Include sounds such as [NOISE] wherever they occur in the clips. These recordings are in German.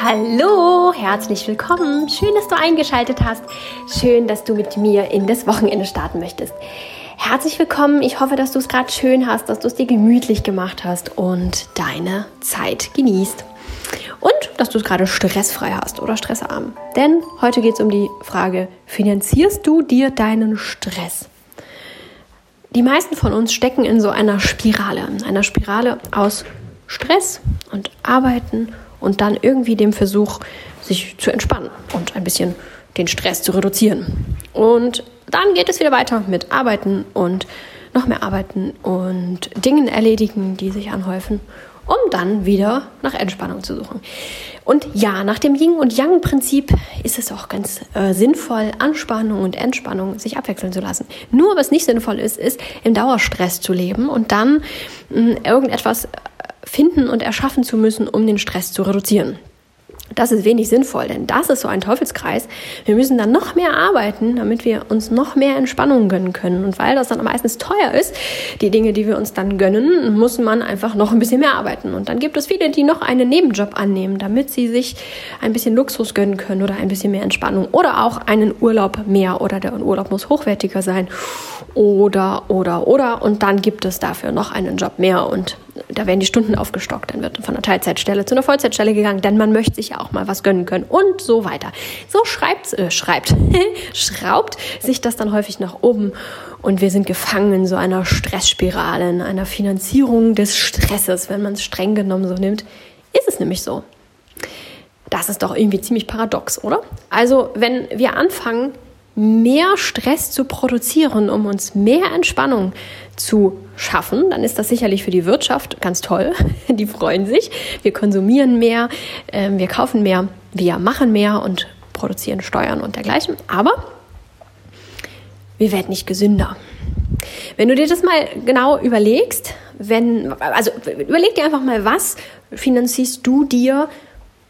Hallo, herzlich willkommen. Schön, dass du eingeschaltet hast. Schön, dass du mit mir in das Wochenende starten möchtest. Herzlich willkommen. Ich hoffe, dass du es gerade schön hast, dass du es dir gemütlich gemacht hast und deine Zeit genießt. Und dass du es gerade stressfrei hast oder stressarm. Denn heute geht es um die Frage, finanzierst du dir deinen Stress? Die meisten von uns stecken in so einer Spirale, einer Spirale aus Stress und Arbeiten und dann irgendwie dem Versuch, sich zu entspannen und ein bisschen den Stress zu reduzieren. Und dann geht es wieder weiter mit Arbeiten und noch mehr Arbeiten und Dingen erledigen, die sich anhäufen, um dann wieder nach Entspannung zu suchen. Und ja, nach dem Yin- und Yang-Prinzip ist es auch ganz äh, sinnvoll, Anspannung und Entspannung sich abwechseln zu lassen. Nur was nicht sinnvoll ist, ist im Dauerstress zu leben und dann mh, irgendetwas finden und erschaffen zu müssen, um den Stress zu reduzieren. Das ist wenig sinnvoll, denn das ist so ein Teufelskreis. Wir müssen dann noch mehr arbeiten, damit wir uns noch mehr Entspannung gönnen können. Und weil das dann meistens teuer ist, die Dinge, die wir uns dann gönnen, muss man einfach noch ein bisschen mehr arbeiten. Und dann gibt es viele, die noch einen Nebenjob annehmen, damit sie sich ein bisschen Luxus gönnen können oder ein bisschen mehr Entspannung oder auch einen Urlaub mehr oder der Urlaub muss hochwertiger sein oder, oder, oder. Und dann gibt es dafür noch einen Job mehr und da werden die Stunden aufgestockt, dann wird von einer Teilzeitstelle zu einer Vollzeitstelle gegangen, denn man möchte sich ja auch mal was gönnen können und so weiter. So schreibt, äh, schreibt, [LAUGHS] schraubt sich das dann häufig nach oben und wir sind gefangen in so einer Stressspirale, in einer Finanzierung des Stresses, wenn man es streng genommen so nimmt, ist es nämlich so. Das ist doch irgendwie ziemlich paradox, oder? Also, wenn wir anfangen, mehr Stress zu produzieren, um uns mehr Entspannung zu schaffen, dann ist das sicherlich für die Wirtschaft ganz toll. [LAUGHS] Die freuen sich. Wir konsumieren mehr, ähm, wir kaufen mehr, wir machen mehr und produzieren Steuern und dergleichen. Aber wir werden nicht gesünder. Wenn du dir das mal genau überlegst, wenn, also überleg dir einfach mal, was finanzierst du dir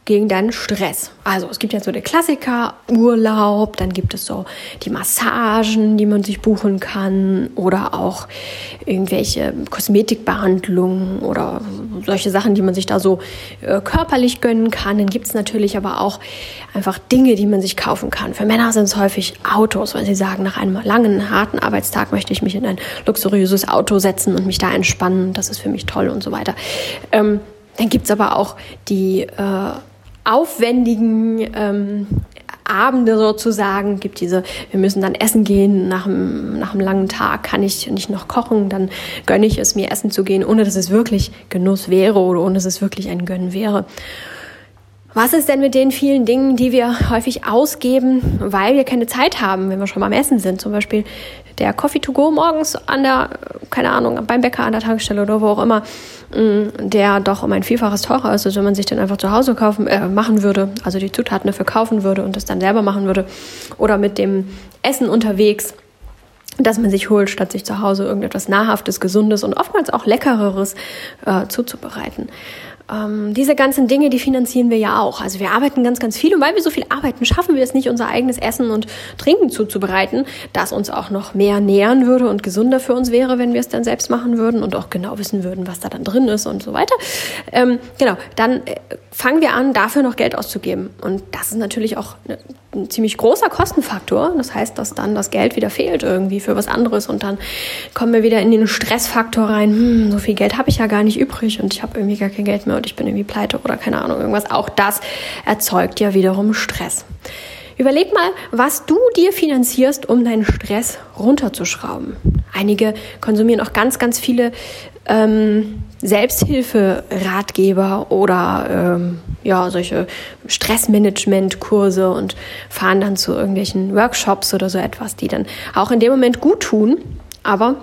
gegen deinen Stress. Also es gibt ja so der Klassiker Urlaub, dann gibt es so die Massagen, die man sich buchen kann oder auch irgendwelche Kosmetikbehandlungen oder solche Sachen, die man sich da so äh, körperlich gönnen kann. Dann gibt es natürlich aber auch einfach Dinge, die man sich kaufen kann. Für Männer sind es häufig Autos, weil sie sagen, nach einem langen, harten Arbeitstag möchte ich mich in ein luxuriöses Auto setzen und mich da entspannen. Das ist für mich toll und so weiter. Ähm, dann gibt es aber auch die äh, aufwendigen ähm, Abende sozusagen, gibt diese, wir müssen dann essen gehen, nach einem, nach einem langen Tag kann ich nicht noch kochen, dann gönne ich es mir essen zu gehen, ohne dass es wirklich Genuss wäre oder ohne dass es wirklich ein Gönnen wäre. Was ist denn mit den vielen Dingen, die wir häufig ausgeben, weil wir keine Zeit haben, wenn wir schon beim Essen sind? Zum Beispiel der Coffee to go morgens an der, keine Ahnung, beim Bäcker an der Tankstelle oder wo auch immer, mm, der doch um ein Vielfaches teurer ist, als wenn man sich den einfach zu Hause kaufen, äh, machen würde, also die Zutaten dafür kaufen würde und das dann selber machen würde. Oder mit dem Essen unterwegs dass man sich holt, statt sich zu Hause irgendetwas Nahrhaftes, Gesundes und oftmals auch Leckereres äh, zuzubereiten ähm, diese ganzen Dinge, die finanzieren wir ja auch. Also wir arbeiten ganz, ganz viel und weil wir so viel arbeiten, schaffen wir es nicht, unser eigenes Essen und Trinken zuzubereiten, das uns auch noch mehr nähern würde und gesünder für uns wäre, wenn wir es dann selbst machen würden und auch genau wissen würden, was da dann drin ist und so weiter. Ähm, genau, dann äh, fangen wir an, dafür noch Geld auszugeben. Und das ist natürlich auch eine ein ziemlich großer Kostenfaktor. Das heißt, dass dann das Geld wieder fehlt irgendwie für was anderes und dann kommen wir wieder in den Stressfaktor rein. Hm, so viel Geld habe ich ja gar nicht übrig und ich habe irgendwie gar kein Geld mehr und ich bin irgendwie pleite oder keine Ahnung irgendwas. Auch das erzeugt ja wiederum Stress. Überleg mal, was du dir finanzierst, um deinen Stress runterzuschrauben. Einige konsumieren auch ganz, ganz viele ähm, Selbsthilfe-Ratgeber oder ähm, ja, solche Stressmanagement-Kurse und fahren dann zu irgendwelchen Workshops oder so etwas, die dann auch in dem Moment gut tun. Aber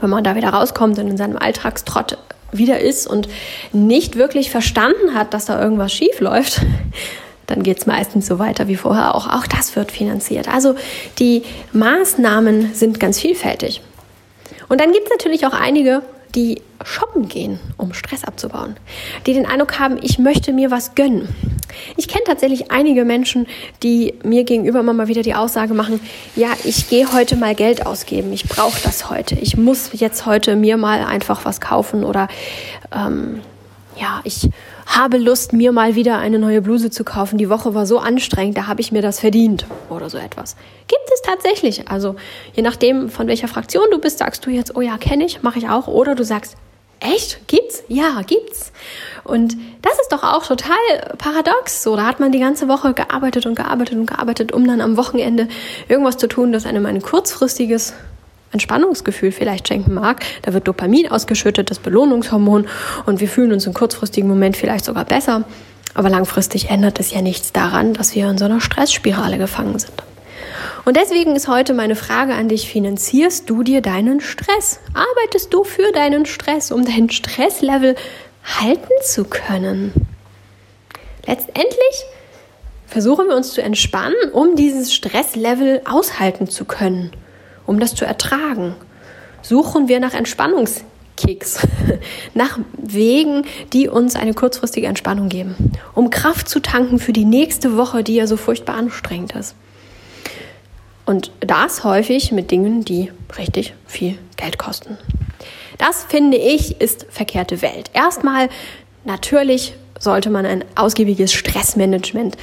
wenn man da wieder rauskommt und in seinem Alltagstrott wieder ist und nicht wirklich verstanden hat, dass da irgendwas schief läuft, [LAUGHS] dann geht es meistens so weiter wie vorher auch. Auch das wird finanziert. Also die Maßnahmen sind ganz vielfältig. Und dann gibt es natürlich auch einige, die shoppen gehen, um Stress abzubauen, die den Eindruck haben, ich möchte mir was gönnen. Ich kenne tatsächlich einige Menschen, die mir gegenüber immer mal wieder die Aussage machen, ja, ich gehe heute mal Geld ausgeben, ich brauche das heute, ich muss jetzt heute mir mal einfach was kaufen oder ähm, ja, ich habe Lust, mir mal wieder eine neue Bluse zu kaufen. Die Woche war so anstrengend, da habe ich mir das verdient oder so etwas. Gibt es tatsächlich. Also je nachdem, von welcher Fraktion du bist, sagst du jetzt, oh ja, kenne ich, mache ich auch. Oder du sagst, echt? Gibt's? Ja, gibt's. Und das ist doch auch total paradox. So, da hat man die ganze Woche gearbeitet und gearbeitet und gearbeitet, um dann am Wochenende irgendwas zu tun, das einem ein kurzfristiges Entspannungsgefühl vielleicht schenken mag. Da wird Dopamin ausgeschüttet, das Belohnungshormon, und wir fühlen uns im kurzfristigen Moment vielleicht sogar besser. Aber langfristig ändert es ja nichts daran, dass wir in so einer Stressspirale gefangen sind. Und deswegen ist heute meine Frage an dich, finanzierst du dir deinen Stress? Arbeitest du für deinen Stress, um dein Stresslevel halten zu können? Letztendlich versuchen wir uns zu entspannen, um dieses Stresslevel aushalten zu können um das zu ertragen, suchen wir nach Entspannungskicks, [LAUGHS] nach Wegen, die uns eine kurzfristige Entspannung geben, um Kraft zu tanken für die nächste Woche, die ja so furchtbar anstrengend ist. Und das häufig mit Dingen, die richtig viel Geld kosten. Das finde ich ist verkehrte Welt. Erstmal natürlich sollte man ein ausgiebiges Stressmanagement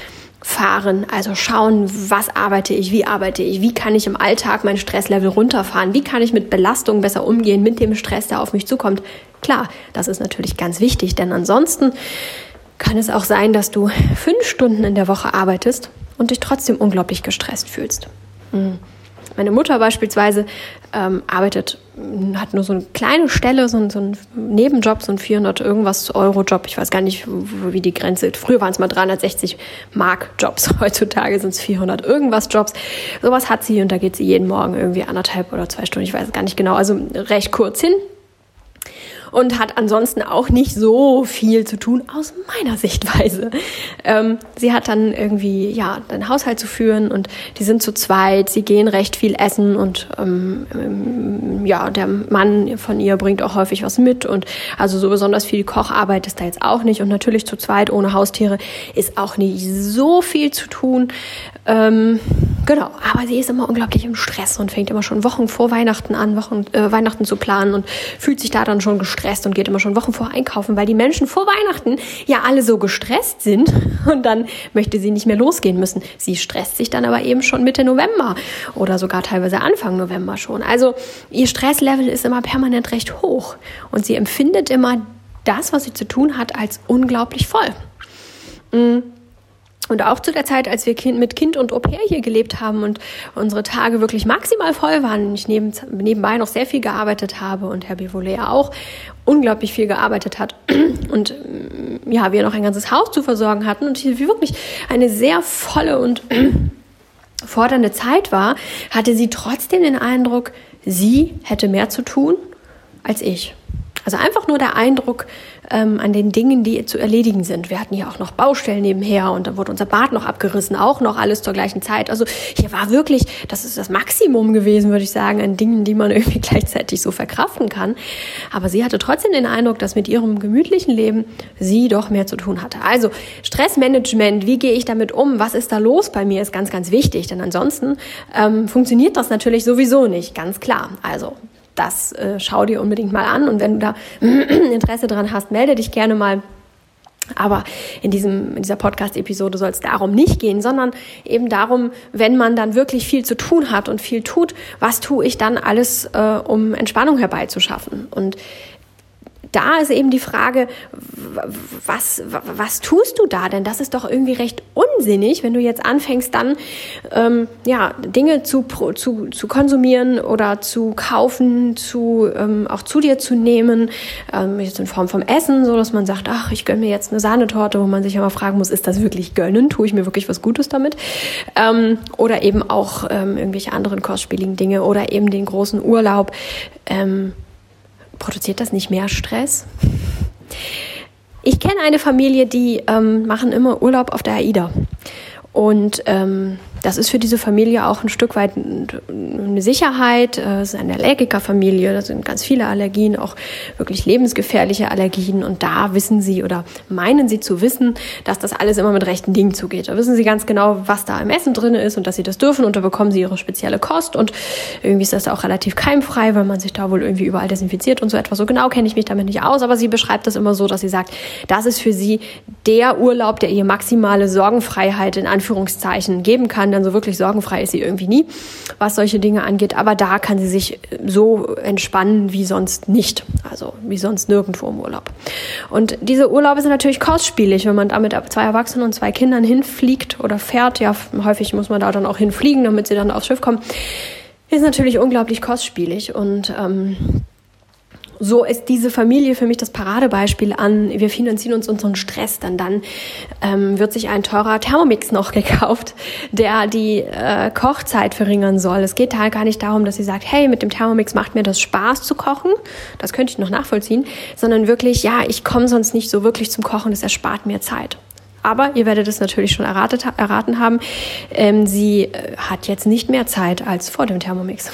fahren, also schauen, was arbeite ich, wie arbeite ich, wie kann ich im Alltag mein Stresslevel runterfahren, wie kann ich mit Belastung besser umgehen, mit dem Stress, der auf mich zukommt. Klar, das ist natürlich ganz wichtig, denn ansonsten kann es auch sein, dass du fünf Stunden in der Woche arbeitest und dich trotzdem unglaublich gestresst fühlst. Mhm. Meine Mutter beispielsweise ähm, arbeitet, hat nur so eine kleine Stelle, so, so ein Nebenjob, so ein 400 irgendwas Euro Job. Ich weiß gar nicht, wie die Grenze ist. Früher waren es mal 360 Mark Jobs. [LAUGHS] Heutzutage sind es 400 irgendwas Jobs. Sowas hat sie und da geht sie jeden Morgen irgendwie anderthalb oder zwei Stunden. Ich weiß gar nicht genau. Also recht kurz hin und hat ansonsten auch nicht so viel zu tun aus meiner Sichtweise. Ähm, sie hat dann irgendwie ja einen Haushalt zu führen und die sind zu zweit. Sie gehen recht viel essen und ähm, ähm, ja der Mann von ihr bringt auch häufig was mit und also so besonders viel Kocharbeit ist da jetzt auch nicht und natürlich zu zweit ohne Haustiere ist auch nicht so viel zu tun. Ähm, genau, aber sie ist immer unglaublich im Stress und fängt immer schon Wochen vor Weihnachten an, Wochen, äh, Weihnachten zu planen und fühlt sich da dann schon gestresst und geht immer schon Wochen vor einkaufen, weil die Menschen vor Weihnachten ja alle so gestresst sind [LAUGHS] und dann möchte sie nicht mehr losgehen müssen. Sie stresst sich dann aber eben schon Mitte November oder sogar teilweise Anfang November schon. Also ihr Stresslevel ist immer permanent recht hoch und sie empfindet immer das, was sie zu tun hat, als unglaublich voll. Mhm. Und auch zu der Zeit, als wir kind, mit Kind und Au pair hier gelebt haben und unsere Tage wirklich maximal voll waren und ich neben, nebenbei noch sehr viel gearbeitet habe und Herr Bivolet auch unglaublich viel gearbeitet hat [CLEARS THROAT] und mm, ja, wir noch ein ganzes Haus zu versorgen hatten und hier wirklich eine sehr volle und [CLEARS THROAT] fordernde Zeit war, hatte sie trotzdem den Eindruck, sie hätte mehr zu tun als ich. Also einfach nur der Eindruck ähm, an den Dingen, die zu erledigen sind. Wir hatten hier auch noch Baustellen nebenher und dann wurde unser Bad noch abgerissen, auch noch alles zur gleichen Zeit. Also hier war wirklich, das ist das Maximum gewesen, würde ich sagen, an Dingen, die man [LAUGHS] irgendwie gleichzeitig so verkraften kann. Aber sie hatte trotzdem den Eindruck, dass mit ihrem gemütlichen Leben sie doch mehr zu tun hatte. Also Stressmanagement, wie gehe ich damit um? Was ist da los bei mir, ist ganz, ganz wichtig. Denn ansonsten ähm, funktioniert das natürlich sowieso nicht, ganz klar. Also das äh, schau dir unbedingt mal an. Und wenn du da [CLEARS THROAT] Interesse dran hast, melde dich gerne mal. Aber in, diesem, in dieser Podcast-Episode soll es darum nicht gehen, sondern eben darum, wenn man dann wirklich viel zu tun hat und viel tut, was tue ich dann alles, äh, um Entspannung herbeizuschaffen? Und da ist eben die Frage, was, was tust du da? Denn das ist doch irgendwie recht unsinnig, wenn du jetzt anfängst, dann ähm, ja, Dinge zu, zu, zu konsumieren oder zu kaufen, zu, ähm, auch zu dir zu nehmen, ähm, jetzt in Form vom Essen, so dass man sagt, ach, ich gönne mir jetzt eine Sahnetorte, wo man sich immer fragen muss, ist das wirklich gönnen? Tue ich mir wirklich was Gutes damit? Ähm, oder eben auch ähm, irgendwelche anderen kostspieligen Dinge oder eben den großen Urlaub. Ähm, produziert das nicht mehr Stress? Ich kenne eine Familie, die ähm, machen immer Urlaub auf der AIDA. Und ähm, das ist für diese Familie auch ein Stück weit eine Sicherheit. Äh, es ist eine Allergikerfamilie, da sind ganz viele Allergien, auch wirklich lebensgefährliche Allergien. Und da wissen sie oder meinen sie zu wissen, dass das alles immer mit rechten Dingen zugeht. Da wissen sie ganz genau, was da im Essen drin ist und dass sie das dürfen. Und da bekommen sie ihre spezielle Kost. Und irgendwie ist das auch relativ keimfrei, weil man sich da wohl irgendwie überall desinfiziert und so etwas. So genau kenne ich mich damit nicht aus. Aber sie beschreibt das immer so, dass sie sagt, das ist für sie der Urlaub, der ihr maximale Sorgenfreiheit in Anführungszeichen geben kann. Denn so wirklich sorgenfrei ist sie irgendwie nie, was solche Dinge angeht. Aber da kann sie sich so entspannen wie sonst nicht. Also wie sonst nirgendwo im Urlaub. Und diese Urlaube sind natürlich kostspielig, wenn man da mit zwei Erwachsenen und zwei Kindern hinfliegt oder fährt. Ja, häufig muss man da dann auch hinfliegen, damit sie dann aufs Schiff kommen. Ist natürlich unglaublich kostspielig und ähm, so ist diese Familie für mich das Paradebeispiel an, wir finanzieren uns unseren Stress, dann dann ähm, wird sich ein teurer Thermomix noch [LAUGHS] gekauft, der die äh, Kochzeit verringern soll. Es geht halt gar nicht darum, dass sie sagt, hey, mit dem Thermomix macht mir das Spaß zu kochen, das könnte ich noch nachvollziehen, sondern wirklich, ja, ich komme sonst nicht so wirklich zum Kochen, das erspart mir Zeit. Aber ihr werdet es natürlich schon erratet, erraten haben, ähm, sie äh, hat jetzt nicht mehr Zeit als vor dem Thermomix.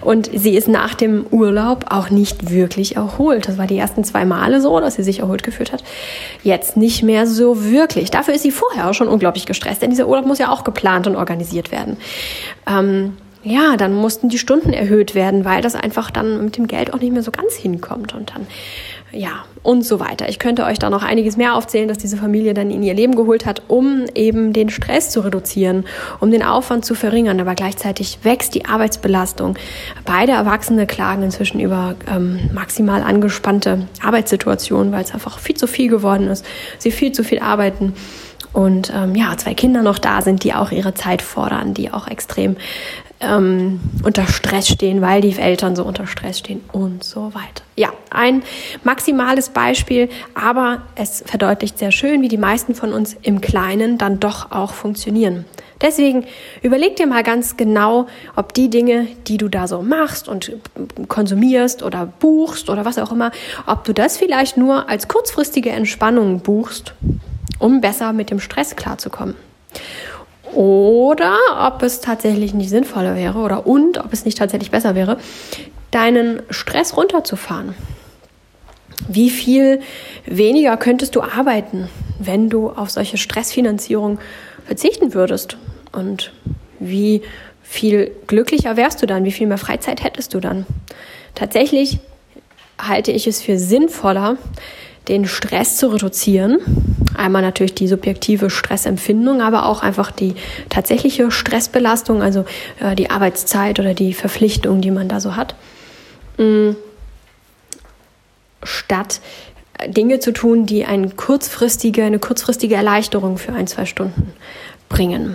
Und sie ist nach dem Urlaub auch nicht wirklich erholt. Das war die ersten zwei Male so, dass sie sich erholt gefühlt hat. Jetzt nicht mehr so wirklich. Dafür ist sie vorher auch schon unglaublich gestresst, denn dieser Urlaub muss ja auch geplant und organisiert werden. Ähm, ja, dann mussten die Stunden erhöht werden, weil das einfach dann mit dem Geld auch nicht mehr so ganz hinkommt. Und dann ja, und so weiter. Ich könnte euch da noch einiges mehr aufzählen, dass diese Familie dann in ihr Leben geholt hat, um eben den Stress zu reduzieren, um den Aufwand zu verringern. Aber gleichzeitig wächst die Arbeitsbelastung. Beide Erwachsene klagen inzwischen über ähm, maximal angespannte Arbeitssituationen, weil es einfach viel zu viel geworden ist. Sie viel zu viel arbeiten. Und ähm, ja, zwei Kinder noch da sind, die auch ihre Zeit fordern, die auch extrem ähm, unter Stress stehen, weil die Eltern so unter Stress stehen und so weiter. Ja, ein maximales Beispiel, aber es verdeutlicht sehr schön, wie die meisten von uns im Kleinen dann doch auch funktionieren. Deswegen überleg dir mal ganz genau, ob die Dinge, die du da so machst und konsumierst oder buchst oder was auch immer, ob du das vielleicht nur als kurzfristige Entspannung buchst, um besser mit dem Stress klarzukommen oder ob es tatsächlich nicht sinnvoller wäre oder und ob es nicht tatsächlich besser wäre, deinen Stress runterzufahren. Wie viel weniger könntest du arbeiten, wenn du auf solche Stressfinanzierung verzichten würdest? Und wie viel glücklicher wärst du dann? Wie viel mehr Freizeit hättest du dann? Tatsächlich halte ich es für sinnvoller, den Stress zu reduzieren. Einmal natürlich die subjektive Stressempfindung, aber auch einfach die tatsächliche Stressbelastung, also äh, die Arbeitszeit oder die Verpflichtung, die man da so hat. Mhm. Statt äh, Dinge zu tun, die eine kurzfristige, eine kurzfristige Erleichterung für ein, zwei Stunden bringen.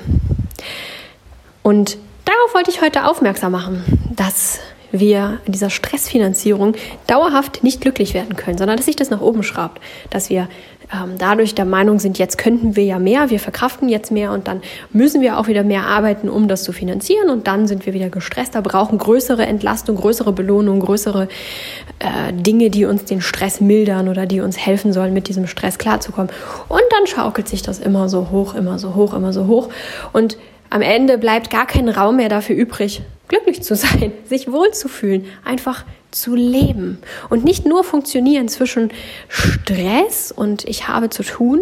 Und darauf wollte ich heute aufmerksam machen, dass wir in dieser Stressfinanzierung dauerhaft nicht glücklich werden können, sondern dass sich das nach oben schraubt, dass wir ähm, dadurch der Meinung sind, jetzt könnten wir ja mehr, wir verkraften jetzt mehr und dann müssen wir auch wieder mehr arbeiten, um das zu finanzieren und dann sind wir wieder gestresster, brauchen größere Entlastung, größere Belohnung, größere äh, Dinge, die uns den Stress mildern oder die uns helfen sollen, mit diesem Stress klarzukommen. Und dann schaukelt sich das immer so hoch, immer so hoch, immer so hoch. Und am Ende bleibt gar kein Raum mehr dafür übrig, glücklich zu sein, [LAUGHS] sich wohlzufühlen, einfach zu leben. Und nicht nur funktionieren zwischen Stress und ich habe zu tun,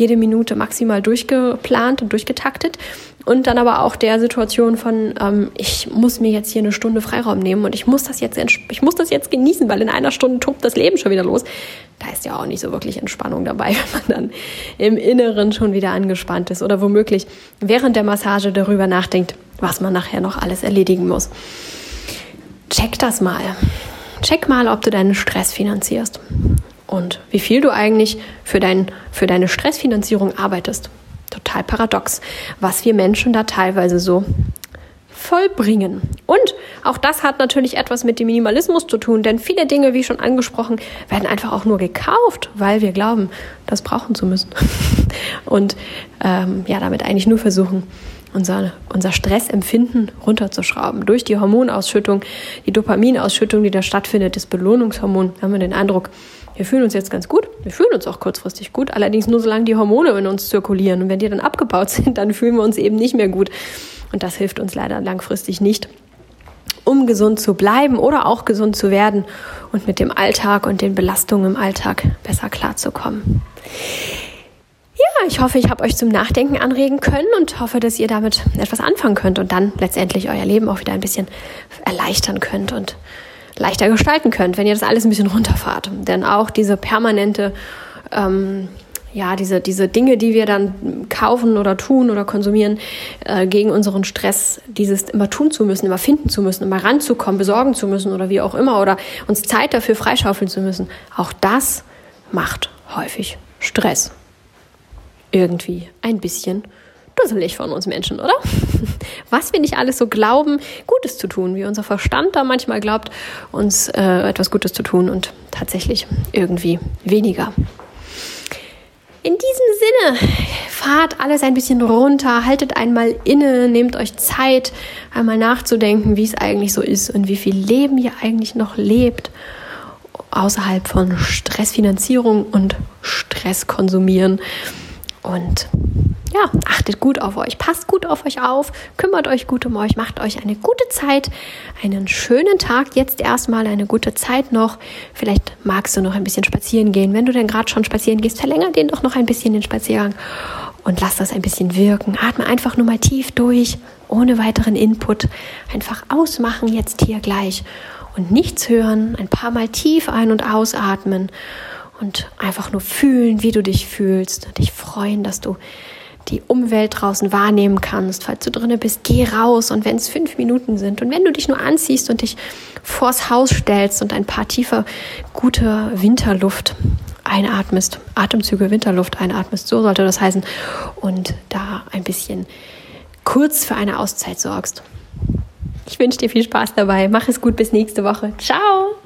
jede Minute maximal durchgeplant und durchgetaktet und dann aber auch der Situation von ähm, ich muss mir jetzt hier eine Stunde Freiraum nehmen und ich muss das jetzt ich muss das jetzt genießen, weil in einer Stunde tobt das Leben schon wieder los. Da ist ja auch nicht so wirklich Entspannung dabei, [LAUGHS] wenn man dann im Inneren schon wieder angespannt ist oder womöglich während der Massage darüber nachdenkt, was man nachher noch alles erledigen muss. Check das mal. Check mal, ob du deinen Stress finanzierst und wie viel du eigentlich für, dein, für deine Stressfinanzierung arbeitest. Total paradox, was wir Menschen da teilweise so vollbringen. Und auch das hat natürlich etwas mit dem Minimalismus zu tun, denn viele Dinge, wie schon angesprochen, werden einfach auch nur gekauft, weil wir glauben, das brauchen zu müssen. [LAUGHS] Und ähm, ja, damit eigentlich nur versuchen, unser, unser Stressempfinden runterzuschrauben. Durch die Hormonausschüttung, die Dopaminausschüttung, die da stattfindet, das Belohnungshormon, haben wir den Eindruck, wir fühlen uns jetzt ganz gut, wir fühlen uns auch kurzfristig gut, allerdings nur solange die Hormone in uns zirkulieren. Und wenn die dann abgebaut [LAUGHS] sind, dann fühlen wir uns eben nicht mehr gut. Und das hilft uns leider langfristig nicht um gesund zu bleiben oder auch gesund zu werden und mit dem Alltag und den Belastungen im Alltag besser klarzukommen. Ja, ich hoffe, ich habe euch zum Nachdenken anregen können und hoffe, dass ihr damit etwas anfangen könnt und dann letztendlich euer Leben auch wieder ein bisschen erleichtern könnt und leichter gestalten könnt, wenn ihr das alles ein bisschen runterfahrt. Denn auch diese permanente ähm, ja, diese, diese Dinge, die wir dann kaufen oder tun oder konsumieren, äh, gegen unseren Stress, dieses immer tun zu müssen, immer finden zu müssen, immer ranzukommen, besorgen zu müssen oder wie auch immer oder uns Zeit dafür freischaufeln zu müssen, auch das macht häufig Stress. Irgendwie ein bisschen dusselig von uns Menschen, oder? [LAUGHS] Was wir nicht alles so glauben, Gutes zu tun, wie unser Verstand da manchmal glaubt, uns äh, etwas Gutes zu tun und tatsächlich irgendwie weniger. In diesem Sinne, fahrt alles ein bisschen runter, haltet einmal inne, nehmt euch Zeit, einmal nachzudenken, wie es eigentlich so ist und wie viel Leben ihr eigentlich noch lebt, außerhalb von Stressfinanzierung und Stress konsumieren. Und ja, achtet gut auf euch, passt gut auf euch auf, kümmert euch gut um euch, macht euch eine gute Zeit, einen schönen Tag, jetzt erstmal eine gute Zeit noch. Vielleicht magst du noch ein bisschen spazieren gehen. Wenn du denn gerade schon spazieren gehst, verlänger den doch noch ein bisschen den Spaziergang und lass das ein bisschen wirken. Atme einfach nur mal tief durch, ohne weiteren Input. Einfach ausmachen jetzt hier gleich und nichts hören, ein paar Mal tief ein- und ausatmen und einfach nur fühlen, wie du dich fühlst, dich freuen, dass du die Umwelt draußen wahrnehmen kannst. Falls du drinnen bist, geh raus und wenn es fünf Minuten sind und wenn du dich nur anziehst und dich vors Haus stellst und ein paar tiefe, gute Winterluft einatmest, Atemzüge Winterluft einatmest, so sollte das heißen, und da ein bisschen kurz für eine Auszeit sorgst. Ich wünsche dir viel Spaß dabei. Mach es gut bis nächste Woche. Ciao!